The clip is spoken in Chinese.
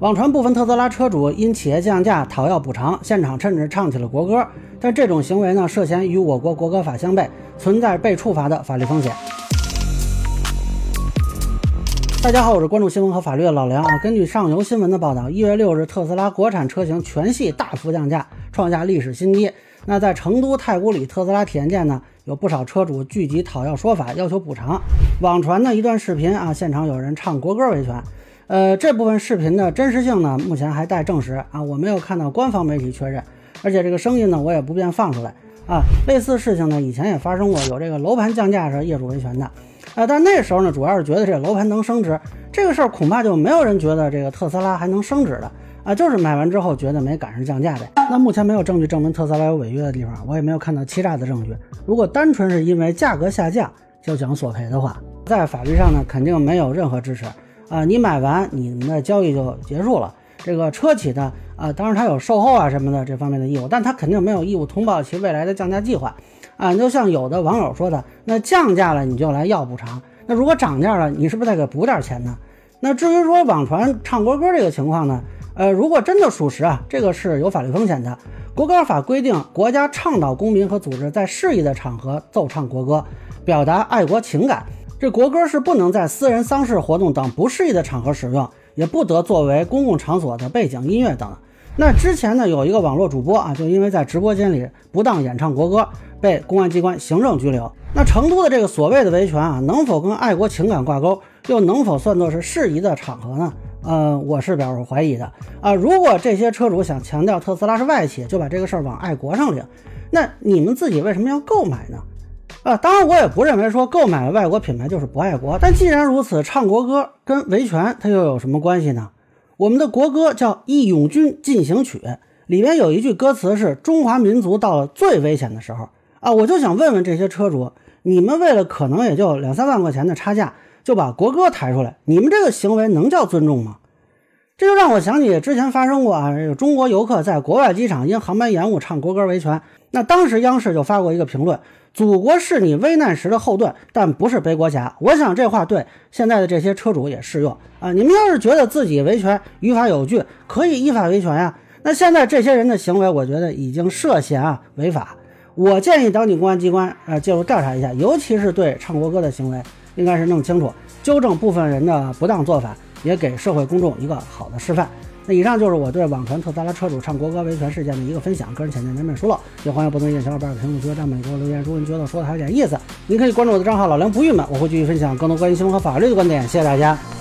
网传部分特斯拉车主因企业降价讨要补偿，现场甚至唱起了国歌。但这种行为呢，涉嫌与我国国歌法相悖，存在被处罚的法律风险。大家好，我是关注新闻和法律的老梁啊。根据上游新闻的报道，一月六日，特斯拉国产车型全系大幅降价，创下历史新低。那在成都太古里特斯拉体验店呢，有不少车主聚集讨要说法，要求补偿。网传的一段视频啊，现场有人唱国歌维权。呃，这部分视频的真实性呢，目前还待证实啊，我没有看到官方媒体确认，而且这个声音呢，我也不便放出来啊。类似事情呢，以前也发生过，有这个楼盘降价时业主维权的啊，但那时候呢，主要是觉得这个楼盘能升值，这个事儿恐怕就没有人觉得这个特斯拉还能升值的啊，就是买完之后觉得没赶上降价呗。那目前没有证据证明特斯拉有违约的地方，我也没有看到欺诈的证据。如果单纯是因为价格下降就想索赔的话，在法律上呢，肯定没有任何支持。啊，你买完你们的交易就结束了。这个车企呢，啊，当然它有售后啊什么的这方面的义务，但它肯定没有义务通报其未来的降价计划。啊，就像有的网友说的，那降价了你就来要补偿，那如果涨价了，你是不是得给补点钱呢？那至于说网传唱国歌这个情况呢，呃，如果真的属实啊，这个是有法律风险的。国歌法规定，国家倡导公民和组织在适宜的场合奏唱国歌，表达爱国情感。这国歌是不能在私人丧事活动等不适宜的场合使用，也不得作为公共场所的背景音乐等。那之前呢，有一个网络主播啊，就因为在直播间里不当演唱国歌，被公安机关行政拘留。那成都的这个所谓的维权啊，能否跟爱国情感挂钩，又能否算作是适宜的场合呢？呃，我是表示怀疑的啊。如果这些车主想强调特斯拉是外企，就把这个事儿往爱国上领，那你们自己为什么要购买呢？啊，当然我也不认为说购买了外国品牌就是不爱国。但既然如此，唱国歌跟维权它又有什么关系呢？我们的国歌叫《义勇军进行曲》，里边有一句歌词是“中华民族到了最危险的时候”。啊，我就想问问这些车主，你们为了可能也就两三万块钱的差价，就把国歌抬出来，你们这个行为能叫尊重吗？这就让我想起之前发生过啊，有中国游客在国外机场因航班延误唱国歌维权，那当时央视就发过一个评论。祖国是你危难时的后盾，但不是背锅侠。我想这话对现在的这些车主也适用啊！你们要是觉得自己维权于法有据，可以依法维权呀。那现在这些人的行为，我觉得已经涉嫌啊违法。我建议当地公安机关啊介入调查一下，尤其是对唱国歌的行为，应该是弄清楚，纠正部分人的不当做法，也给社会公众一个好的示范。那以上就是我对网传特斯拉车主唱国歌维权事件的一个分享，个人浅见难免疏漏，也欢迎不同意见小伙伴评论区和弹幕里给我留言。如果你觉得说的还有点意思，您可以关注我的账号老梁不郁闷，我会继续分享更多关于新闻和法律的观点。谢谢大家。